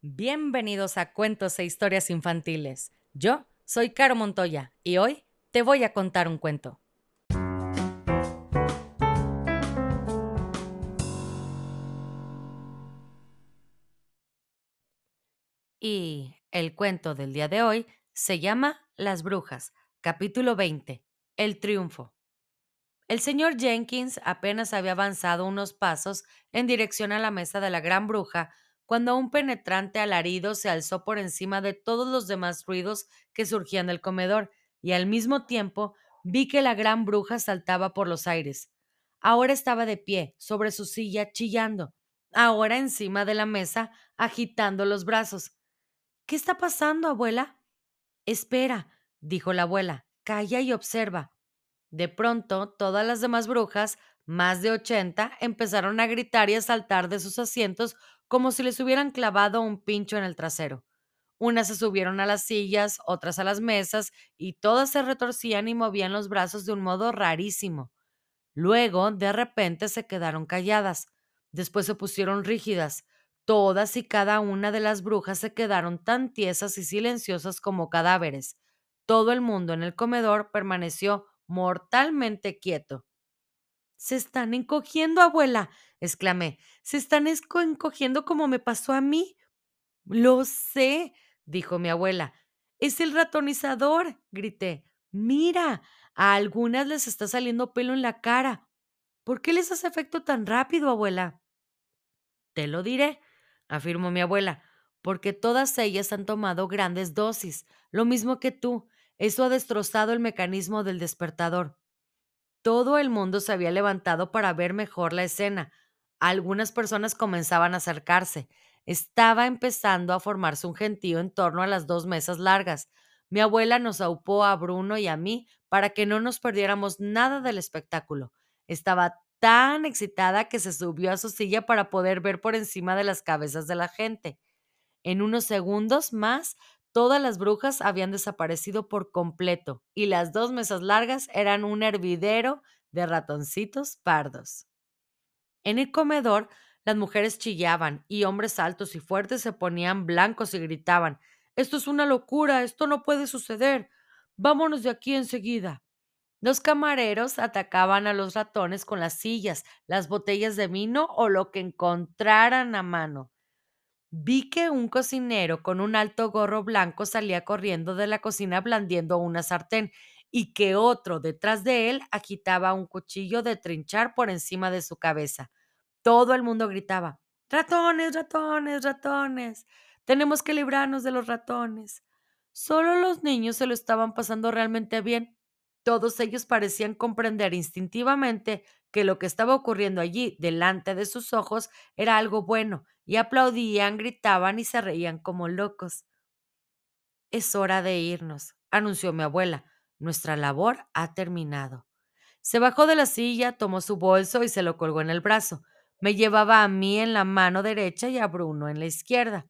Bienvenidos a Cuentos e Historias Infantiles. Yo soy Caro Montoya y hoy te voy a contar un cuento. Y el cuento del día de hoy se llama Las Brujas, capítulo 20, El Triunfo. El señor Jenkins apenas había avanzado unos pasos en dirección a la mesa de la gran bruja cuando un penetrante alarido se alzó por encima de todos los demás ruidos que surgían del comedor, y al mismo tiempo vi que la gran bruja saltaba por los aires. Ahora estaba de pie, sobre su silla, chillando, ahora encima de la mesa, agitando los brazos. ¿Qué está pasando, abuela? Espera, dijo la abuela, calla y observa. De pronto, todas las demás brujas, más de ochenta, empezaron a gritar y a saltar de sus asientos como si les hubieran clavado un pincho en el trasero. Unas se subieron a las sillas, otras a las mesas, y todas se retorcían y movían los brazos de un modo rarísimo. Luego, de repente, se quedaron calladas. Después se pusieron rígidas. Todas y cada una de las brujas se quedaron tan tiesas y silenciosas como cadáveres. Todo el mundo en el comedor permaneció mortalmente quieto. Se están encogiendo, abuela, exclamé. Se están encogiendo como me pasó a mí. Lo sé, dijo mi abuela. Es el ratonizador, grité. Mira, a algunas les está saliendo pelo en la cara. ¿Por qué les hace efecto tan rápido, abuela? Te lo diré, afirmó mi abuela, porque todas ellas han tomado grandes dosis, lo mismo que tú. Eso ha destrozado el mecanismo del despertador. Todo el mundo se había levantado para ver mejor la escena. Algunas personas comenzaban a acercarse. Estaba empezando a formarse un gentío en torno a las dos mesas largas. Mi abuela nos aupó a Bruno y a mí para que no nos perdiéramos nada del espectáculo. Estaba tan excitada que se subió a su silla para poder ver por encima de las cabezas de la gente. En unos segundos más, todas las brujas habían desaparecido por completo y las dos mesas largas eran un hervidero de ratoncitos pardos. En el comedor, las mujeres chillaban y hombres altos y fuertes se ponían blancos y gritaban Esto es una locura, esto no puede suceder. Vámonos de aquí enseguida. Los camareros atacaban a los ratones con las sillas, las botellas de vino o lo que encontraran a mano. Vi que un cocinero con un alto gorro blanco salía corriendo de la cocina blandiendo una sartén y que otro detrás de él agitaba un cuchillo de trinchar por encima de su cabeza. Todo el mundo gritaba Ratones, ratones, ratones. Tenemos que librarnos de los ratones. Solo los niños se lo estaban pasando realmente bien. Todos ellos parecían comprender instintivamente que lo que estaba ocurriendo allí delante de sus ojos era algo bueno, y aplaudían, gritaban y se reían como locos. Es hora de irnos, anunció mi abuela. Nuestra labor ha terminado. Se bajó de la silla, tomó su bolso y se lo colgó en el brazo. Me llevaba a mí en la mano derecha y a Bruno en la izquierda.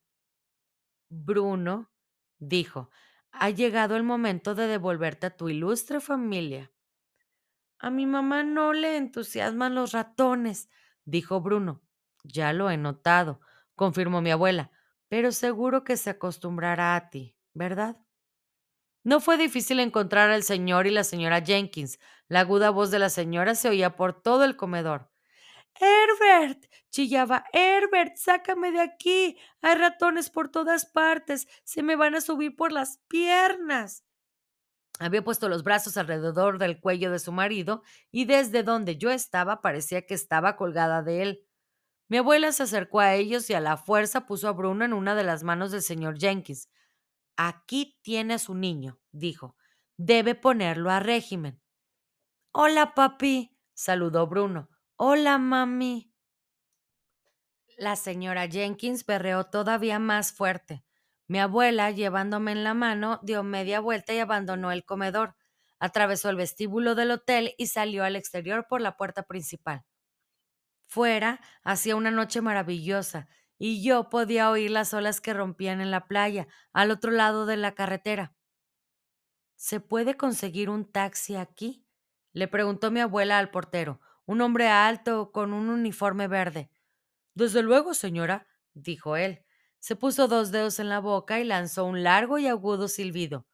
Bruno, dijo, ha llegado el momento de devolverte a tu ilustre familia. A mi mamá no le entusiasman los ratones, dijo Bruno. Ya lo he notado, confirmó mi abuela, pero seguro que se acostumbrará a ti, ¿verdad? No fue difícil encontrar al señor y la señora Jenkins. La aguda voz de la señora se oía por todo el comedor. Herbert, chillaba, Herbert, sácame de aquí. Hay ratones por todas partes. Se me van a subir por las piernas. Había puesto los brazos alrededor del cuello de su marido y desde donde yo estaba parecía que estaba colgada de él. Mi abuela se acercó a ellos y a la fuerza puso a Bruno en una de las manos del señor Jenkins. Aquí tiene a su niño, dijo. Debe ponerlo a régimen. Hola, papi, saludó Bruno. Hola, mami. La señora Jenkins berreó todavía más fuerte. Mi abuela, llevándome en la mano, dio media vuelta y abandonó el comedor. Atravesó el vestíbulo del hotel y salió al exterior por la puerta principal. Fuera hacía una noche maravillosa y yo podía oír las olas que rompían en la playa, al otro lado de la carretera. ¿Se puede conseguir un taxi aquí? le preguntó mi abuela al portero un hombre alto con un uniforme verde. Desde luego, señora, dijo él. Se puso dos dedos en la boca y lanzó un largo y agudo silbido.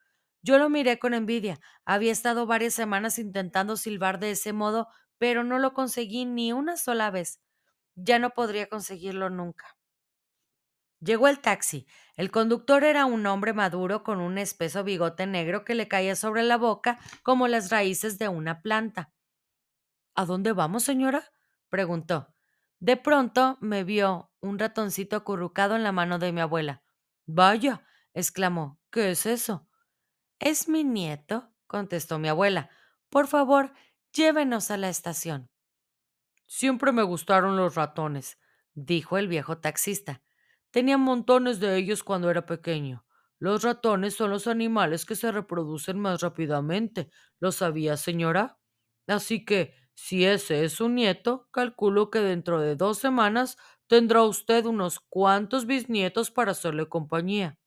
Yo lo miré con envidia. Había estado varias semanas intentando silbar de ese modo, pero no lo conseguí ni una sola vez. Ya no podría conseguirlo nunca. Llegó el taxi. El conductor era un hombre maduro con un espeso bigote negro que le caía sobre la boca como las raíces de una planta. ¿A dónde vamos, señora? preguntó. De pronto me vio un ratoncito acurrucado en la mano de mi abuela. Vaya, exclamó, ¿qué es eso? Es mi nieto, contestó mi abuela. Por favor, llévenos a la estación. Siempre me gustaron los ratones, dijo el viejo taxista. Tenía montones de ellos cuando era pequeño. Los ratones son los animales que se reproducen más rápidamente. ¿Lo sabía, señora? Así que, si ese es su nieto, calculo que dentro de dos semanas tendrá usted unos cuantos bisnietos para hacerle compañía.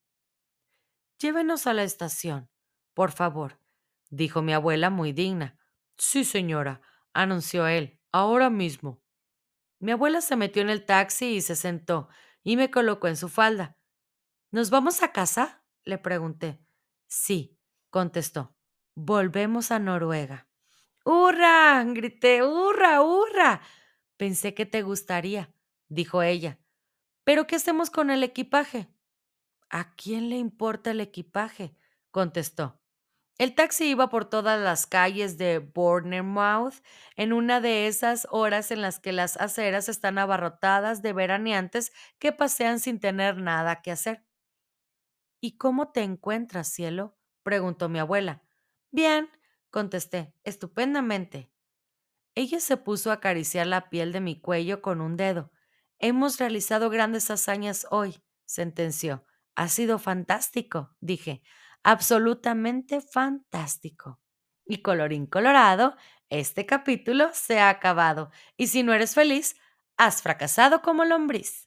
Llévenos a la estación, por favor, dijo mi abuela muy digna. Sí, señora, anunció él, ahora mismo. Mi abuela se metió en el taxi y se sentó, y me colocó en su falda. ¿Nos vamos a casa? le pregunté. Sí, contestó. Volvemos a Noruega. ¡Hurra! grité. ¡Hurra, hurra! Pensé que te gustaría, dijo ella. ¿Pero qué hacemos con el equipaje? ¿A quién le importa el equipaje? contestó. El taxi iba por todas las calles de Bournemouth en una de esas horas en las que las aceras están abarrotadas de veraneantes que pasean sin tener nada que hacer. ¿Y cómo te encuentras, cielo? preguntó mi abuela. Bien, contesté, estupendamente. Ella se puso a acariciar la piel de mi cuello con un dedo. Hemos realizado grandes hazañas hoy, sentenció. Ha sido fantástico, dije absolutamente fantástico. Y colorín colorado, este capítulo se ha acabado. Y si no eres feliz, has fracasado como lombriz.